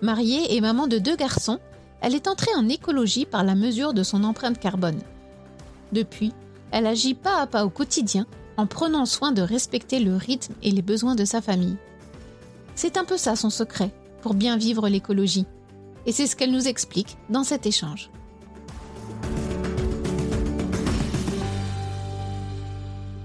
Mariée et maman de deux garçons, elle est entrée en écologie par la mesure de son empreinte carbone. Depuis, elle agit pas à pas au quotidien en prenant soin de respecter le rythme et les besoins de sa famille. C'est un peu ça son secret pour bien vivre l'écologie. Et c'est ce qu'elle nous explique dans cet échange.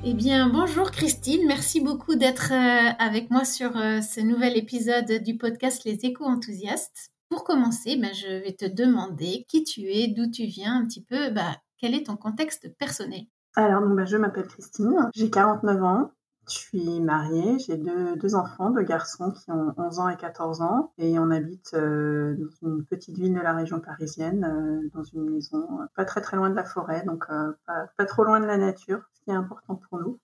Eh bien, bonjour Christine, merci beaucoup d'être euh, avec moi sur euh, ce nouvel épisode du podcast Les éco-enthousiastes. Pour commencer, ben, je vais te demander qui tu es, d'où tu viens, un petit peu, bah, quel est ton contexte personnel Alors, bah, je m'appelle Christine, j'ai 49 ans, je suis mariée, j'ai deux, enfants, deux garçons qui ont 11 ans et 14 ans, et on habite euh, dans une petite ville de la région parisienne, dans une maison pas très très loin de la forêt, donc pas, trop loin de la nature qui est important pour nous.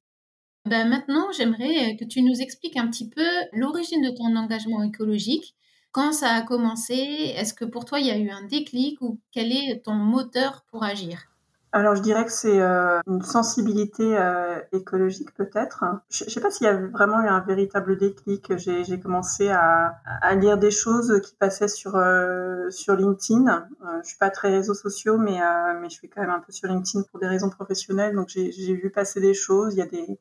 Ben maintenant, j'aimerais que tu nous expliques un petit peu l'origine de ton engagement écologique. Quand ça a commencé, est-ce que pour toi il y a eu un déclic ou quel est ton moteur pour agir? Alors je dirais que c'est euh, une sensibilité euh, écologique peut-être. Je ne sais pas s'il y a vraiment eu un véritable déclic. J'ai commencé à, à, lire des choses qui passaient sur euh, sur LinkedIn. je suis pas très réseaux sociaux, mais mais je suis quand même un peu sur LinkedIn pour des raisons professionnelles. Donc j'ai vu passer des choses. Il y a des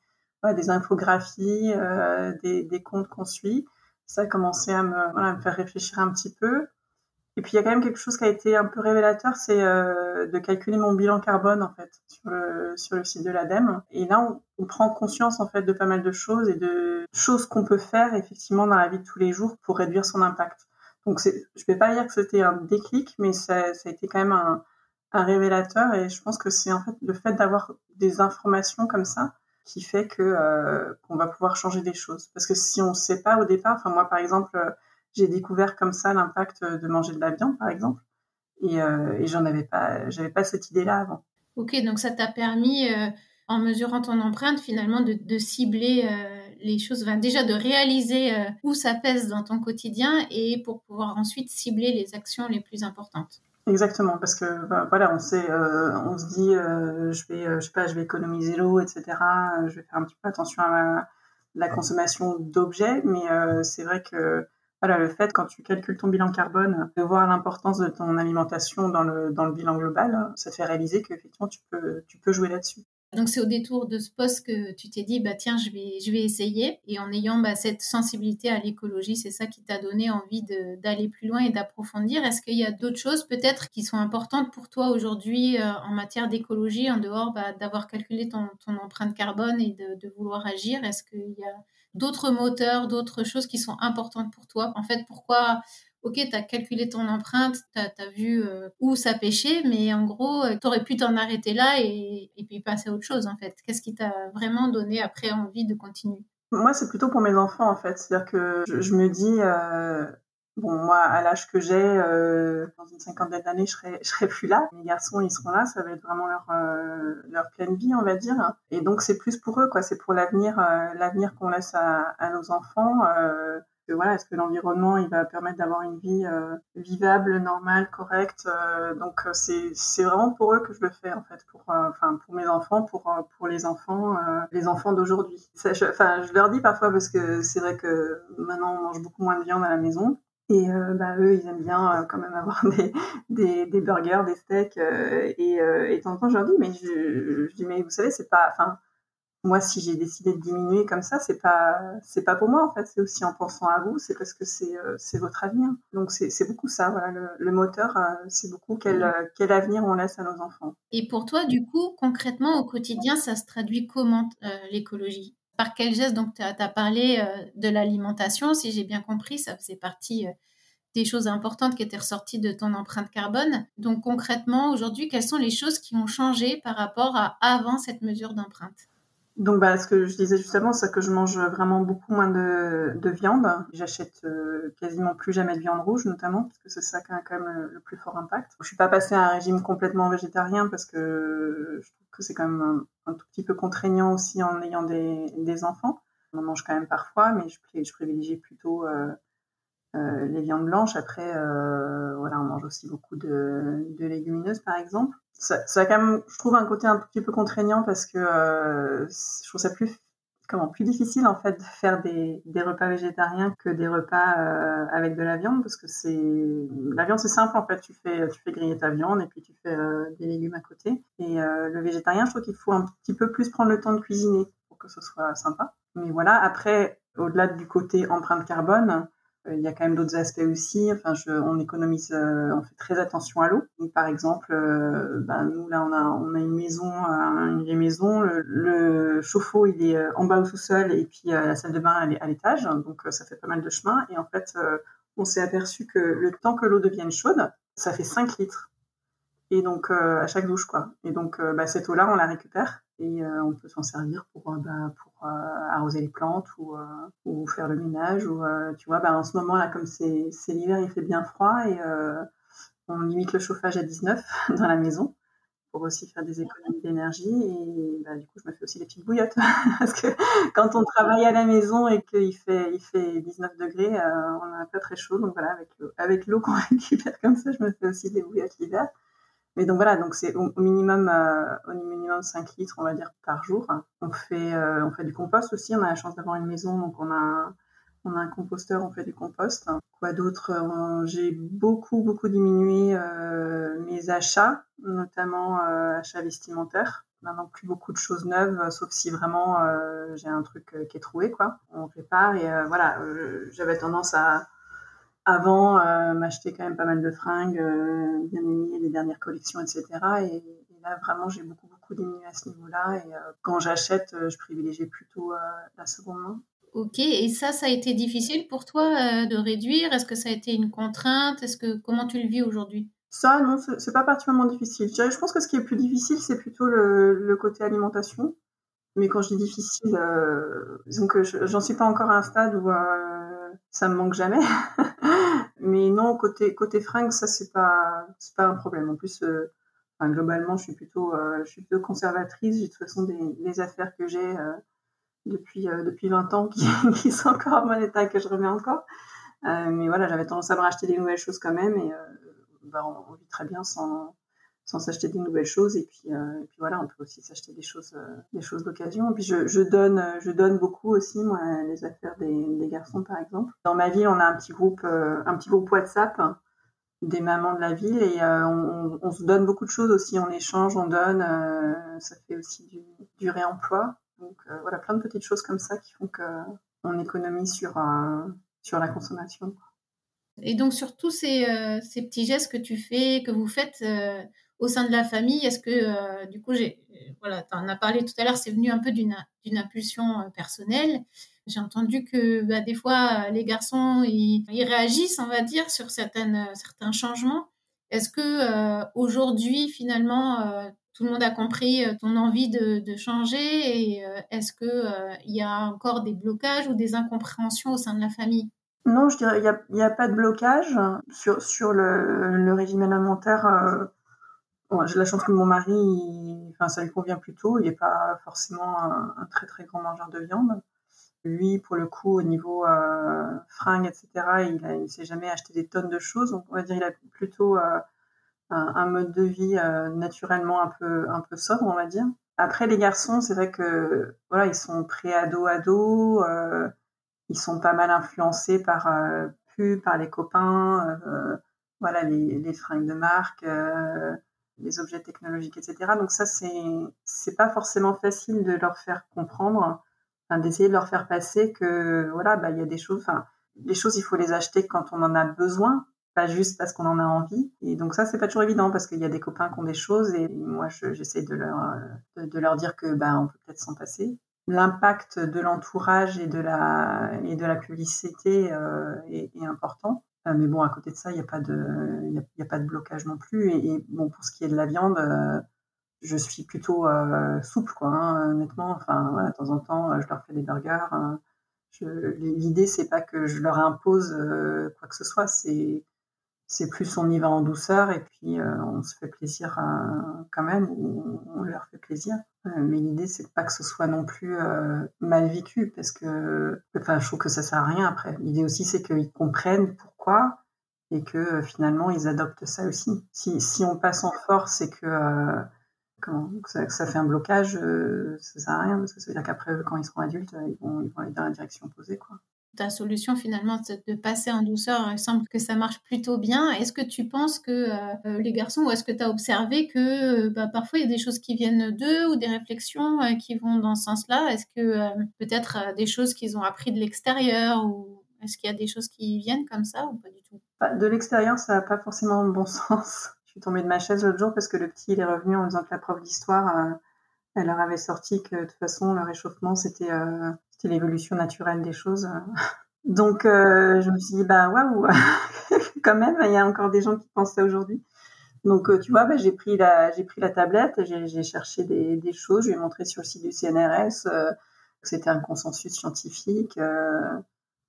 des infographies, des, des comptes qu'on suit. Ça a commencé à me, voilà, à me faire réfléchir un petit peu. Et puis il y a quand même quelque chose qui a été un peu révélateur, c'est euh, de calculer mon bilan carbone en fait sur le site de l'ADEME. Et là, on, prend conscience en fait de pas mal de choses et de choses qu'on peut faire effectivement dans la vie de tous les jours pour réduire son impact. Donc je vais pas dire que c'était un déclic, mais ça, a été quand même un, révélateur. Et je pense que c'est en fait le fait d'avoir des informations comme ça qui fait que euh, qu'on va pouvoir changer des choses. Parce que si on ne sait pas au départ, enfin moi par exemple j'ai découvert comme ça l'impact de manger de la viande, par exemple. Et, euh, et j'en avais pas, j'avais pas cette idée-là avant. Ok, donc ça t'a permis, euh, en mesurant ton empreinte, finalement, de, de cibler euh, les choses, enfin, déjà de réaliser où ça pèse dans ton quotidien et pour pouvoir ensuite cibler les actions les plus importantes. Exactement, parce que bah, voilà, on sait, on se dit, je vais, je sais pas, je vais économiser l'eau, etc. je vais faire un petit peu attention à la consommation d'objets, mais c'est vrai que voilà, le fait, quand tu calcules ton bilan carbone, de voir l'importance de ton alimentation dans le, dans le bilan global, ça te fait réaliser qu'effectivement, tu peux, tu peux jouer là-dessus. Donc c'est au détour de ce poste que tu t'es dit bah tiens je vais je vais essayer et en ayant bah, cette sensibilité à l'écologie c'est ça qui t'a donné envie d'aller plus loin et d'approfondir. Est-ce qu'il y a d'autres choses peut-être qui sont importantes pour toi aujourd'hui euh, en matière d'écologie en dehors bah, d'avoir calculé ton, empreinte carbone et de, de vouloir agir? Est-ce qu'il y a d'autres moteurs, d'autres choses qui sont importantes pour toi En fait pourquoi ok, tu as calculé ton empreinte, tu as, vu euh, où ça pêchait, mais en gros, euh, tu aurais pu t'en arrêter là et, puis passer à autre chose, en fait. Qu'est-ce qui t'a vraiment donné après envie de continuer? Moi, c'est plutôt pour mes enfants, en fait. C'est-à-dire que je, me dis, euh, bon, moi, à l'âge que j'ai, dans une cinquantaine d'années, je serai, je serai plus là. Mes garçons, ils seront là, ça va être vraiment leur, leur pleine vie, on va dire. Et donc, c'est plus pour eux, quoi. C'est pour l'avenir, l'avenir qu'on laisse à, à, nos enfants voilà, est-ce que l'environnement il va permettre d'avoir une vie euh, vivable, normale, correcte. Euh, donc euh, c'est c'est vraiment pour eux que je le fais en fait, pour enfin pour mes enfants, pour pour les enfants, les enfants d'aujourd'hui. Enfin, je, leur dis parfois parce que c'est vrai que maintenant on mange beaucoup moins de viande à la maison. Et bah, eux, ils aiment bien quand même avoir des, des, des burgers, des steaks. et, et de temps en temps, je leur dis, mais je, je dis, mais vous savez, c'est pas, enfin, moi, si j'ai décidé de diminuer comme ça, c'est pas c'est pas pour moi en fait, c'est aussi en pensant à vous, c'est parce que c'est euh, c'est votre avenir. Donc c'est beaucoup ça, voilà, le, moteur, euh, c'est beaucoup quel euh, quel avenir on laisse à nos enfants. Et pour toi, du coup, concrètement au quotidien, ça se traduit comment l'écologie? Par quel geste Donc tu as, parlé de l'alimentation, si j'ai bien compris, ça faisait partie des choses importantes qui étaient ressorties de ton empreinte carbone. Donc concrètement, aujourd'hui, quelles sont les choses qui ont changé par rapport à avant cette mesure d'empreinte? Donc, bah, ce que je disais justement, c'est que je mange vraiment beaucoup moins de, de viande. J'achète euh, quasiment plus jamais de viande rouge, notamment, parce que c'est ça qui a quand même le, plus fort impact. Je suis pas passée à un régime complètement végétarien parce que je trouve c'est quand même un, tout petit peu contraignant aussi en ayant des, enfants. On en mange quand même parfois, mais je, je privilégie plutôt euh, euh, les viandes blanches. Après, euh, voilà, on mange aussi beaucoup de, légumineuses, par exemple ça, a quand même, je trouve, un côté un petit peu contraignant parce que je trouve ça plus comment plus difficile en fait de faire des, des repas végétariens que des repas euh, avec de la viande parce que c'est la viande c'est simple en fait. Tu fais tu fais griller ta viande et puis tu fais euh, des légumes à côté. Et euh, le végétarien je trouve qu'il faut un petit peu plus prendre le temps de cuisiner pour que ce soit sympa. Mais voilà après au-delà du côté empreinte carbone il y a quand même d'autres aspects aussi. Enfin, je, on économise, euh, on fait très attention à l'eau. Par exemple, euh, ben, nous là, on a, on a une maison, une vieille maison. Le, chauffe-eau, il est en bas au sous-sol et puis la salle de bain, elle est à l'étage. Donc, ça fait pas mal de chemin. Et en fait, on s'est aperçu que le temps que l'eau devienne chaude, ça fait 5 litres. Et donc, à chaque douche, quoi. Et donc, bah, cette eau-là, on la récupère et euh, on peut s'en servir pour, euh, bah, pour euh, arroser les plantes ou, faire le ménage. Ou, tu vois, bah, en ce moment, là, comme c'est l'hiver, il fait bien froid et on limite le chauffage à 19 dans la maison pour aussi faire des économies d'énergie. Et bah, du coup, je me fais aussi des petites bouillottes. Parce que quand on travaille à la maison et qu'il fait, il fait 19 degrés, on a un peu très chaud. Donc voilà, avec l'eau qu'on récupère comme ça, je me fais aussi des bouillottes l'hiver. Mais donc voilà, donc c'est au, minimum euh, au minimum 5 litres, on va dire, par jour. On fait euh, on fait du compost aussi. On a la chance d'avoir une maison, donc on a un, on a un composteur, on fait du compost. Quoi d'autre euh, J'ai beaucoup beaucoup diminué mes achats, notamment achats vestimentaires. Maintenant plus beaucoup de choses neuves, sauf si vraiment j'ai un truc qui est troué, quoi. On répare et voilà. J'avais tendance à avant euh, m'acheter quand même pas mal de fringues euh, bien aimées, les dernières collections, etc. Et, là, vraiment, j'ai beaucoup, beaucoup diminué à ce niveau-là. Et euh, quand j'achète, je privilégie plutôt la seconde main. Ok, et ça, ça a été difficile pour toi de réduire? Est-ce que ça a été une contrainte? Est-ce que comment tu le vis aujourd'hui? Ça, non, c'est pas particulièrement difficile. Je pense que ce qui est plus difficile, c'est plutôt le, côté alimentation. Mais quand je dis difficile, que j'en suis pas encore à un stade où ça me manque jamais. Mais non, côté côté fringues, ça c'est pas pas un problème. En plus, euh, enfin, globalement, je suis plutôt euh, je suis plutôt conservatrice. J'ai de toute façon des, des affaires que j'ai euh, depuis depuis 20 ans qui, sont encore en bon état et que je remets encore. mais voilà, j'avais tendance à me racheter des nouvelles choses quand même et bah, on, vit très bien sans sans s'acheter des nouvelles choses. Et puis, euh, et puis voilà on peut aussi s'acheter des choses euh, des choses d'occasion. Et puis je, donne je donne beaucoup aussi moi les affaires des, garçons par exemple. Dans ma ville on a un petit groupe euh, un petit groupe WhatsApp des mamans de la ville. Et on, on, se donne beaucoup de choses aussi. En échange on donne ça fait aussi du, du réemploi. Donc voilà plein de petites choses comme ça qui font que on économise sur sur la consommation. Et donc sur tous ces, ces petits gestes que tu fais que vous faites au sein de la famille Est-ce que, euh, du coup, j'ai, voilà, tu en as parlé tout à l'heure, c'est venu un peu d'une, d'une impulsion euh, personnelle. J'ai entendu que bah, des fois, les garçons, ils, réagissent, on va dire, sur certaines, certains changements. Est-ce que euh, aujourd'hui, finalement, tout le monde a compris ton envie de, changer et est-ce que il y a encore des blocages ou des incompréhensions au sein de la famille? Non, je dirais il n'y a, pas de blocage sur, sur le régime alimentaire j'ai la chance que mon mari, enfin, ça lui convient plutôt. Il n'est pas forcément un, très très grand mangeur de viande. Lui, pour le coup, au niveau euh, fringues, etc., il ne s'est jamais acheté des tonnes de choses. Donc, on va dire, il a plutôt euh, un, mode de vie euh, naturellement un peu un peu sobre, on va dire. Après, les garçons, c'est vrai que voilà, ils sont pré-ado-ado. Euh, ils sont pas mal influencés par euh, par les copains. voilà, les, les fringues de marque les objets technologiques, etc. Donc ça, c'est pas forcément facile de leur faire comprendre, d'essayer de leur faire passer que voilà, bah il y a des choses, enfin les choses, il faut les acheter quand on en a besoin, pas juste parce qu'on en a envie. Et donc ça, c'est pas toujours évident parce qu'il y a des copains qui ont des choses et moi, j'essaie de leur de, leur dire que bah on peut peut-être s'en passer. L'impact de l'entourage et de la et de la publicité euh, est important. Euh, mais bon, à côté de ça, il n'y a pas de, y a, pas de blocage non plus. Et, bon, pour ce qui est de la viande, euh, je suis plutôt souple, quoi. Hein, honnêtement, enfin, de temps en temps, je leur fais des burgers. Hein. L'idée, c'est pas que je leur impose quoi que ce soit, c'est c'est plus on y va en douceur et puis euh, on se fait plaisir euh, quand même, ou on leur fait plaisir. Euh, mais l'idée, c'est pas que ce soit non plus mal vécu, parce que enfin, je trouve que ça sert à rien après. L'idée aussi, c'est qu'ils comprennent pourquoi et que finalement, ils adoptent ça aussi. Si, si on passe en force et que, ça, fait un blocage, ça sert à rien, parce que ça veut dire qu'après, quand ils seront adultes, ils vont, ils vont aller dans la direction opposée. Quoi ta solution finalement de passer en douceur, il semble que ça marche plutôt bien. Est-ce que tu penses que euh, euh, les garçons, ou est-ce que tu as observé que euh, bah, parfois il y a des choses qui viennent d'eux ou des réflexions qui vont dans ce sens-là? Est-ce que peut-être des choses qu'ils ont appris de l'extérieur ou est-ce qu'il y a des choses qui viennent comme ça ou pas du tout? Bah, De l'extérieur, ça n'a pas forcément le bon sens. Je suis tombée de ma chaise l'autre jour parce que le petit est revenu en disant que la prof d'histoire elle leur avait sorti que de toute façon le réchauffement c'était c'était l'évolution naturelle des choses. Donc, euh, je me suis dit, bah waouh, quand même, il y a encore des gens qui pensent ça aujourd'hui. Donc, euh, tu vois, bah, j'ai pris la, j'ai pris la tablette, j'ai cherché des, choses, je lui ai montré sur le site du CNRS euh, que c'était un consensus scientifique.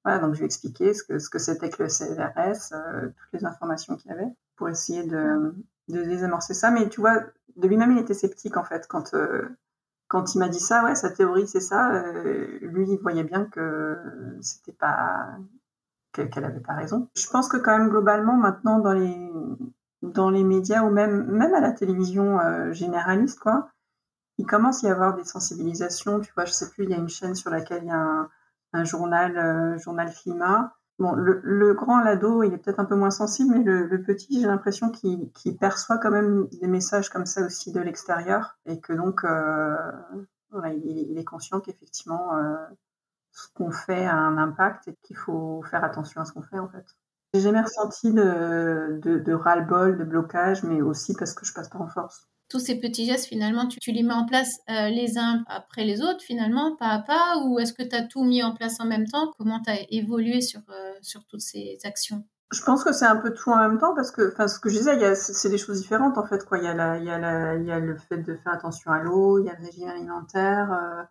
voilà, donc je lui ai expliqué ce que ce que c'était que le CNRS, toutes les informations qu'il y avait pour essayer de, de désamorcer ça. Mais tu vois, de lui-même, il était sceptique en fait quand quand il m'a dit ça, ouais, sa théorie c'est ça, euh, lui il voyait bien que c'était pas qu'elle avait pas raison. Je pense que quand même globalement maintenant dans les dans les médias ou même même à la télévision euh, généraliste quoi, il commence à y avoir des sensibilisations. Tu vois, je sais plus, il y a une chaîne sur laquelle il y a un, journal euh, journal climat Bon, le, grand, l'ado, il est peut-être un peu moins sensible, mais le, petit, j'ai l'impression qu'il perçoit quand même des messages comme ça aussi de l'extérieur, et que donc, euh, il, est conscient qu'effectivement, euh, ce qu'on fait a un impact et qu'il faut faire attention à ce qu'on fait en fait. J'ai jamais ressenti de, de, de ras-le-bol, de blocage, mais aussi parce que je passe pas en force tous ces petits gestes, finalement, tu, les mets en place euh, les uns après les autres, finalement, pas à pas, ou est-ce que tu as tout mis en place en même temps? Comment tu as évolué sur, euh, sur toutes ces actions? Je pense que c'est un peu tout en même temps parce que, enfin, ce que je disais, c'est des choses différentes en fait. Quoi. Il, y a la, il, y a il y a le fait de faire attention à l'eau, il y a le régime alimentaire, euh,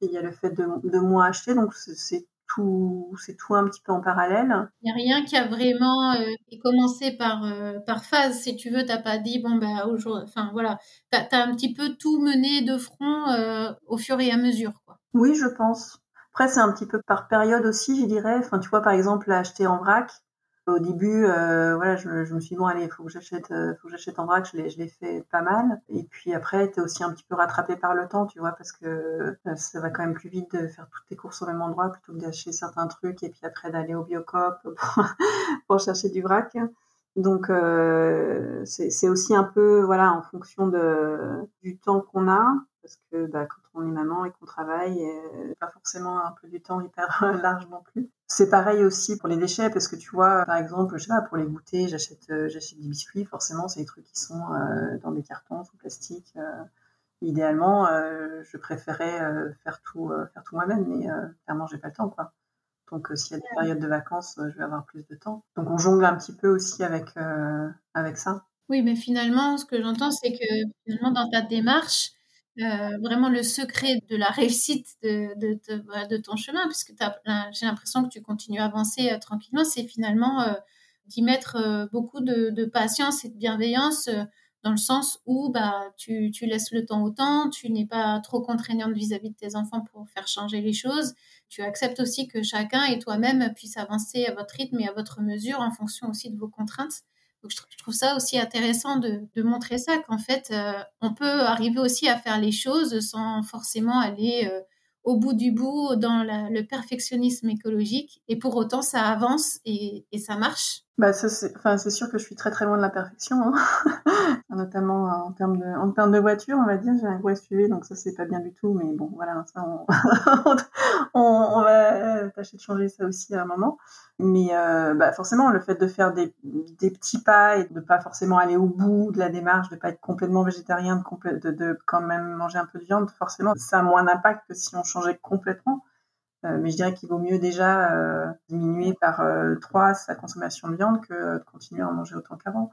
il y a le fait de, de moins acheter. Donc c'est tout, c'est tout un petit peu en parallèle. Il n'y a rien qui a vraiment euh, commencé par, euh, par phase, si tu veux. Tu n'as pas dit, bon, ben, aujourd'hui, enfin, voilà. Tu as, un petit peu tout mené de front euh, au fur et à mesure, quoi. Oui, je pense. Après, c'est un petit peu par période aussi, je dirais. Enfin, tu vois, par exemple, acheter en vrac, au début, euh, voilà, je, me suis dit bon allez, il faut que j'achète, euh, faut que j'achète en vrac. Je l'ai, je l'ai fait pas mal. Et puis après, t'es aussi un petit peu rattrapé par le temps, tu vois, parce que euh, ça va quand même plus vite de faire toutes tes courses au même endroit plutôt que d'acheter certains trucs et puis après d'aller au Biocop pour, chercher du vrac. Donc c'est, c'est aussi un peu voilà en fonction de du temps qu'on a parce que bah, quand on est maman et qu'on travaille, euh, pas forcément un peu du temps hyper large non plus. C'est pareil aussi pour les déchets parce que tu vois, par exemple, je sais pas, pour les goûter, j'achète euh, j'achète des biscuits. Forcément, c'est des trucs qui sont euh, dans des cartons, sous plastique. idéalement, je préférais faire tout faire tout moi-même, mais clairement, j'ai pas le temps quoi. Donc, s'il y a des périodes de vacances, je vais avoir plus de temps. Donc, on jongle un petit peu aussi avec avec ça. Oui, mais finalement, ce que j'entends, c'est que finalement, dans ta démarche, euh, vraiment le secret de la réussite de, ton chemin, puisque j'ai l'impression que tu continues à avancer euh, tranquillement, c'est finalement euh, d'y mettre beaucoup de, patience et de bienveillance dans le sens où bah, tu, tu, laisses le temps au temps, tu n'es pas trop contraignante vis-à-vis de tes enfants pour faire changer les choses, tu acceptes aussi que chacun et toi-même puissent avancer à votre rythme et à votre mesure en fonction aussi de vos contraintes je trouve ça aussi intéressant de, montrer ça, qu'en fait, euh, on peut arriver aussi à faire les choses sans forcément aller euh, au bout du bout dans le perfectionnisme écologique. Et pour autant, ça avance et, ça marche. Bah c'est, enfin, c'est sûr que je suis très très loin de la perfection, hein. notamment en termes de, en termes de voiture, on va dire. J'ai un gros SUV, donc ça c'est pas bien du tout, mais bon, voilà, ça on, on, va tâcher de changer ça aussi à un moment. Mais euh, bah forcément, le fait de faire des, des, petits pas et de pas forcément aller au bout de la démarche, de pas être complètement végétarien, de, de, de quand même manger un peu de viande, forcément, ça a moins d'impact que si on changeait complètement. Euh, mais je dirais qu'il vaut mieux déjà euh, diminuer par euh, 3 sa consommation de viande que de continuer à en manger autant qu'avant.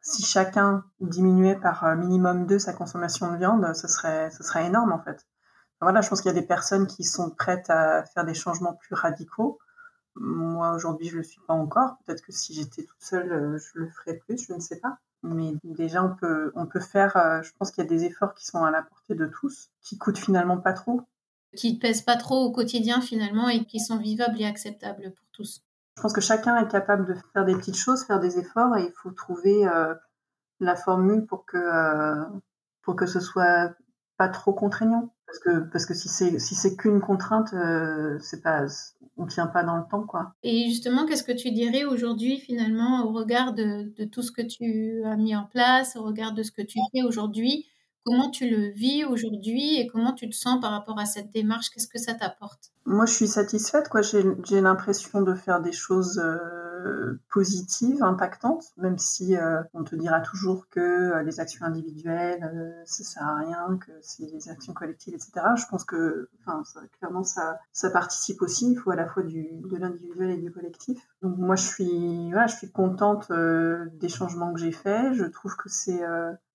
si chacun diminuait par minimum deux sa consommation de viande, ce serait, ce serait énorme en fait. Voilà, je pense qu'il y a des personnes qui sont prêtes à faire des changements plus radicaux. Moi, aujourd'hui, je le suis pas encore. Peut-être que si j'étais toute seule, je le ferais plus, je ne sais pas. Mais déjà, on peut, on peut faire, je pense qu'il y a des efforts qui sont à la portée de tous, qui coûtent finalement pas trop. Qui ne pèsent pas trop au quotidien finalement et qui sont vivables et acceptables pour tous. Je pense que chacun est capable de faire des petites choses, faire des efforts, et il faut trouver euh, la formule pour que euh, pour que ce soit pas trop contraignant. Parce que parce que si c'est si c'est qu'une contrainte, euh, c'est pas on tient pas dans le temps quoi. Et justement, qu'est-ce que tu dirais aujourd'hui finalement au regard de, de tout ce que tu as mis en place, au regard de ce que tu fais aujourd'hui? Comment tu le vis aujourd'hui et comment tu te sens par rapport à cette démarche? Qu'est-ce que ça t'apporte? Moi, je suis satisfaite. Quoi. J'ai, l'impression de faire des choses euh, positives, impactantes, même si euh, on te dira toujours que euh, les actions individuelles, ça sert à rien, que c'est les actions collectives, etc. Je pense que, clairement, ça, ça participe aussi. Il faut à la fois du, de l'individuel et du collectif. Donc moi, je suis, voilà, je suis contente des changements que j'ai faits. Je trouve que c'est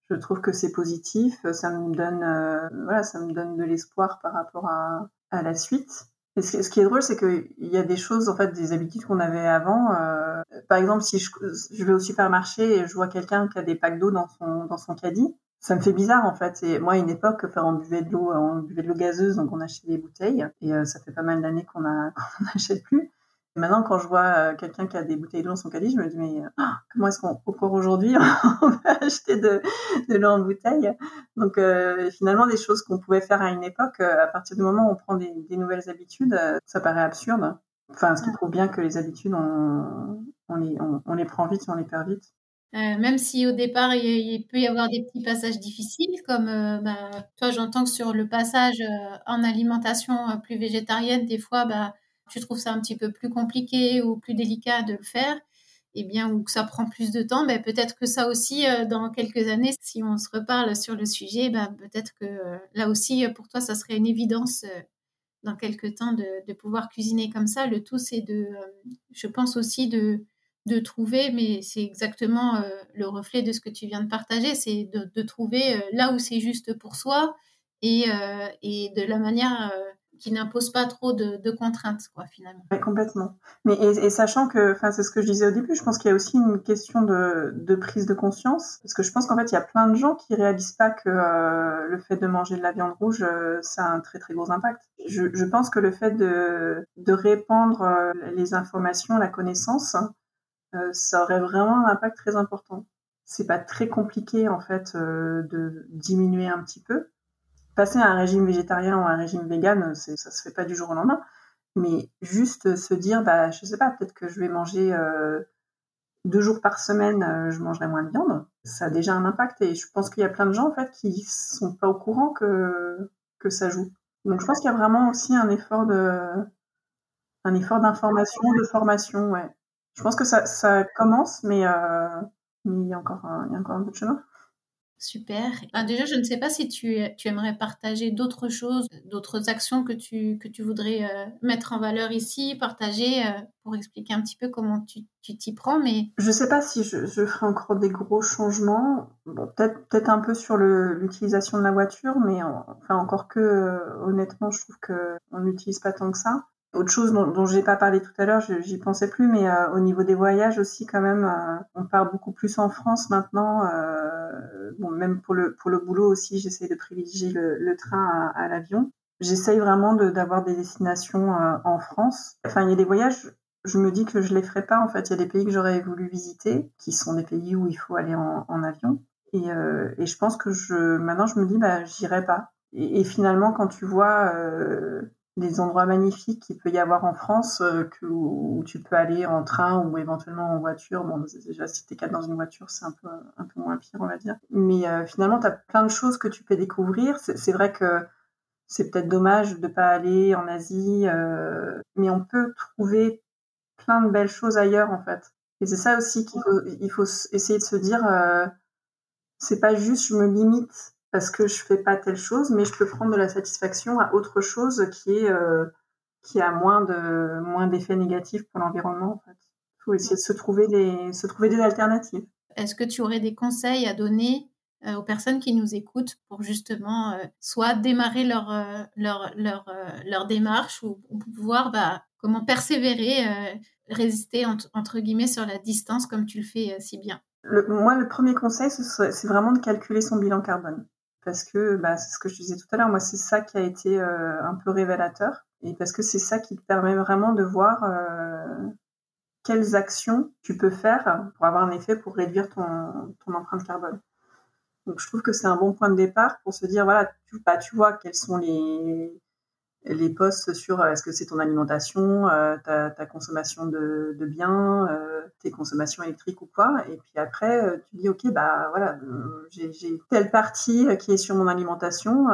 je trouve que c'est positif. Ça me donne, euh, voilà, ça me donne de l'espoir par rapport à, à la suite. Et ce, qui est drôle, c'est qu'il y a des choses, en fait, des habitudes qu'on avait avant. Euh, par exemple, si je, je, vais au supermarché et je vois quelqu'un qui a des packs d'eau dans son, dans son caddie, ça me fait bizarre, en fait. Et moi, à une époque, faire on buvait de l'eau, on buvait de l'eau gazeuse, donc on achetait des bouteilles. Et euh, ça fait pas mal d'années qu'on n'achète plus. Maintenant, quand je vois euh, quelqu'un qui a des bouteilles d'eau dans son caddie, je me dis, mais ah, comment est-ce qu'on, encore aujourd'hui, on va acheter de, de l'eau en bouteille? Donc, euh, finalement, des choses qu'on pouvait faire à une époque, euh, à partir du moment où on prend des, des nouvelles habitudes, ça paraît absurde. Enfin, ce qui prouve bien que les habitudes, on, on, les, on, les prend vite et on les perd vite. Euh, même si au départ il, peut y avoir des petits passages difficiles, comme bah, toi j'entends que sur le passage en alimentation plus végétarienne, des fois bah, tu trouves ça un petit peu plus compliqué ou plus délicat de le faire, eh bien, ou que ça prend plus de temps, ben, peut-être que ça aussi, euh, dans quelques années, si on se reparle sur le sujet, ben, peut-être que euh, là aussi, pour toi, ça serait une évidence euh, dans quelques temps de, de, pouvoir cuisiner comme ça. Le tout, c'est de, je pense aussi de, de trouver, mais c'est exactement le reflet de ce que tu viens de partager, c'est de, de, trouver là où c'est juste pour soi et, et de la manière qui n'impose pas trop de, contraintes, quoi, finalement. complètement. Mais et, sachant que, enfin, c'est ce que je disais au début, je pense qu'il y a aussi une question de, prise de conscience, parce que je pense qu'en fait, il y a plein de gens qui réalisent pas que euh, le fait de manger de la viande rouge, euh, ça a un très très gros impact. Je, pense que le fait de, de répandre euh, les informations, la connaissance, ça aurait vraiment un impact très important. C'est pas très compliqué en fait de diminuer un petit peu passer à un régime végétarien ou à un régime vegan, ça se fait pas du jour au lendemain. Mais juste se dire, bah, je sais pas, peut-être que je vais manger euh, deux jours par semaine, euh, je mangerai moins de viande. Ça a déjà un impact et je pense qu'il y a plein de gens en fait qui sont pas au courant que que ça joue. Donc je pense qu'il y a vraiment aussi un effort de un effort d'information, de formation, ouais. Je pense que ça, ça commence, mais, euh, mais il y a encore un, il y a encore un peu de chemin. Super. Ah, déjà, je ne sais pas si tu, aimerais partager d'autres choses, d'autres actions que tu, voudrais euh, mettre en valeur ici, partager euh, pour expliquer un petit peu comment tu t'y prends. Mais... Je ne sais pas si je, ferai encore des gros changements. Bon, peut-être peut un peu sur l'utilisation de la voiture, mais enfin, encore que, euh, honnêtement, je trouve qu'on n'utilise pas tant que ça. Autre chose dont, dont j'ai pas parlé tout à l'heure, j'y pensais plus, mais euh, au niveau des voyages aussi, quand même, euh, on part beaucoup plus en France maintenant. Euh, même pour le pour le boulot aussi, j'essaie de privilégier le, train à, l'avion. J'essaye vraiment d'avoir des destinations en France. Enfin, il y a des voyages. Je me dis que je les ferai pas. En fait, il y a des pays que j'aurais voulu visiter, qui sont des pays où il faut aller en, avion. Et, et, je pense que je maintenant je me dis bah j'irai pas. Et, finalement, quand tu vois des endroits magnifiques qu'il peut y avoir en France euh, où, tu peux aller en train ou éventuellement en voiture. Bon, déjà, si t'es quatre dans une voiture, c'est un peu, un peu moins pire, on va dire. Mais euh, finalement, tu as plein de choses que tu peux découvrir. C'est vrai que c'est peut-être dommage de pas aller en Asie, euh, mais on peut trouver plein de belles choses ailleurs, en fait. Et c'est ça aussi qu'il faut, il faut essayer de se dire, c'est pas juste je me limite parce que je fais pas telle chose, mais je peux prendre de la satisfaction à autre chose qui est euh, qui a moins de moins d'effets négatifs pour l'environnement. En fait, faut essayer de se trouver des se trouver des alternatives. est-ce que tu aurais des conseils à donner aux personnes qui nous écoutent pour justement soit démarrer leur, leur, leur, leur démarche ou, pouvoir bah, comment persévérer, résister entre, guillemets sur la distance comme tu le fais si bien? Moi, le premier conseil, c'est vraiment de calculer son bilan carbone parce que bah, c'est ce que je disais tout à l'heure, moi c'est ça qui a été euh, un peu révélateur et parce que c'est ça qui te permet vraiment de voir euh, quelles actions tu peux faire pour avoir un effet pour réduire ton, empreinte carbone. Donc je trouve que c'est un bon point de départ pour se dire voilà tu, bah, tu vois quels sont les les postes sur euh, est-ce que c'est ton alimentation, euh, ta, ta, consommation de, de biens, euh, tes consommations électriques ou quoi. Et puis après, tu dis ok bah voilà, j'ai telle partie qui est sur mon alimentation.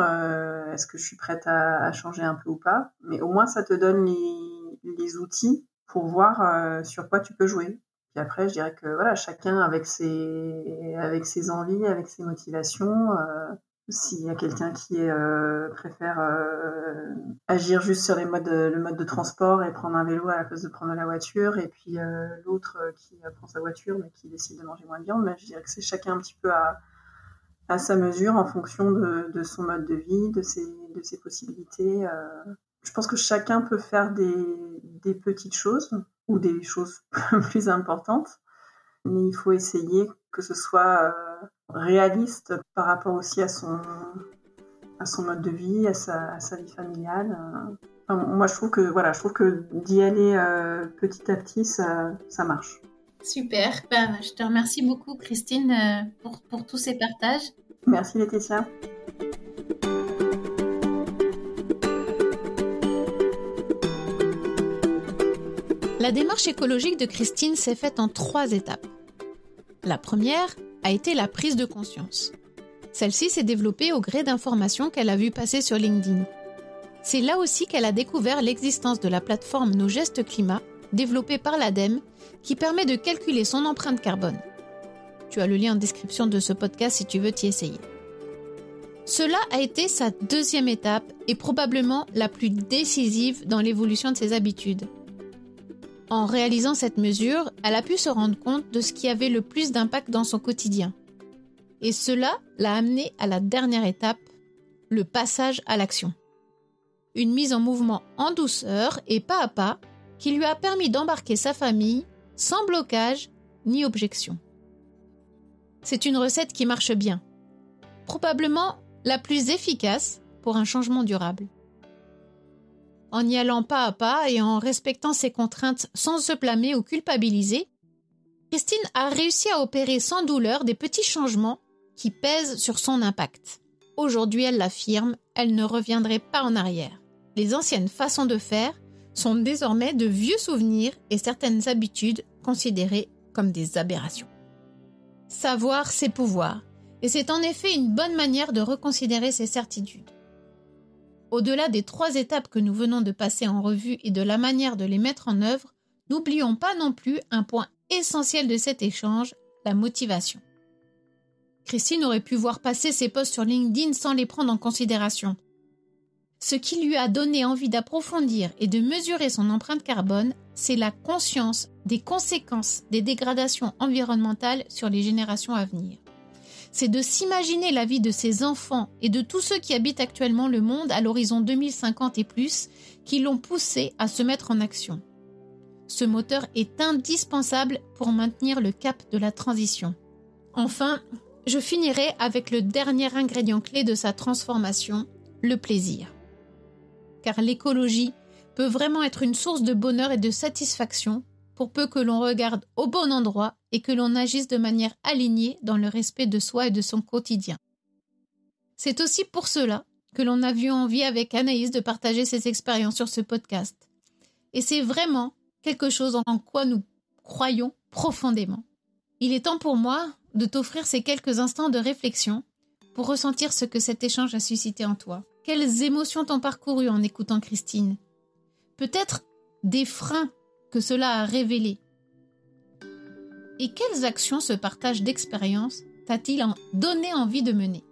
est-ce que je suis prête à, à, changer un peu ou pas? Mais au moins ça te donne les, les outils pour voir sur quoi tu peux jouer. Puis après, je dirais que voilà, chacun avec ses avec ses envies, avec ses motivations. S'il y a quelqu'un qui euh, préfère euh, agir juste sur le mode de transport et prendre un vélo à la place de prendre la voiture, et puis euh, l'autre qui prend sa voiture mais qui décide de manger moins de viande, je dirais que c'est chacun un petit peu à, sa mesure en fonction de, son mode de vie, de ses, possibilités. Je pense que chacun peut faire des petites choses ou des choses plus importantes, mais il faut essayer que ce soit réaliste par rapport aussi à son, à son mode de vie, à sa, sa vie familiale. moi, je trouve que voilà, je trouve que d'y aller euh, petit à petit, ça, ça marche. Super. Ben, je te remercie beaucoup, Christine, euh, pour, pour tous ces partages. Merci, Laetitia. La démarche écologique de Christine s'est faite en trois étapes. La première, a été la prise de conscience. Celle-ci s'est développée au gré d'informations qu'elle a vues passer sur LinkedIn. C'est là aussi qu'elle a découvert l'existence de la plateforme Nos Gestes Climat, développée par l'ADEME, qui permet de calculer son empreinte carbone. Tu as le lien en description de ce podcast si tu veux t'y essayer. Cela a été sa deuxième étape et probablement la plus décisive dans l'évolution de ses habitudes. En réalisant cette mesure, elle a pu se rendre compte de ce qui avait le plus d'impact dans son quotidien. Et cela l'a amené à la dernière étape, le passage à l'action. Une mise en mouvement en douceur et pas à pas qui lui a permis d'embarquer sa famille sans blocage ni objection. C'est une recette qui marche bien, probablement la plus efficace pour un changement durable en y allant pas à pas et en respectant ses contraintes sans se blâmer ou culpabiliser, Christine a réussi à opérer sans douleur des petits changements qui pèsent sur son impact. Aujourd'hui, elle l'affirme, elle ne reviendrait pas en arrière. Les anciennes façons de faire sont désormais de vieux souvenirs et certaines habitudes considérées comme des aberrations. Savoir, c'est pouvoir, et c'est en effet une bonne manière de reconsidérer ses certitudes. Au-delà des trois étapes que nous venons de passer en revue et de la manière de les mettre en œuvre, n'oublions pas non plus un point essentiel de cet échange, la motivation. Christine aurait pu voir passer ses posts sur LinkedIn sans les prendre en considération. Ce qui lui a donné envie d'approfondir et de mesurer son empreinte carbone, c'est la conscience des conséquences des dégradations environnementales sur les générations à venir c'est de s'imaginer la vie de ses enfants et de tous ceux qui habitent actuellement le monde à l'horizon 2050 et plus qui l'ont poussé à se mettre en action. Ce moteur est indispensable pour maintenir le cap de la transition. Enfin, je finirai avec le dernier ingrédient clé de sa transformation, le plaisir. Car l'écologie peut vraiment être une source de bonheur et de satisfaction pour peu que l'on regarde au bon endroit et que l'on agisse de manière alignée dans le respect de soi et de son quotidien. C'est aussi pour cela que l'on a vu envie avec Anaïs de partager ses expériences sur ce podcast. Et c'est vraiment quelque chose en quoi nous croyons profondément. Il est temps pour moi de t'offrir ces quelques instants de réflexion pour ressentir ce que cet échange a suscité en toi. Quelles émotions t'ont parcouru en écoutant Christine? Peut-être des freins que cela a révélé. Et quelles actions ce partage d'expérience t'a-t-il donné envie de mener?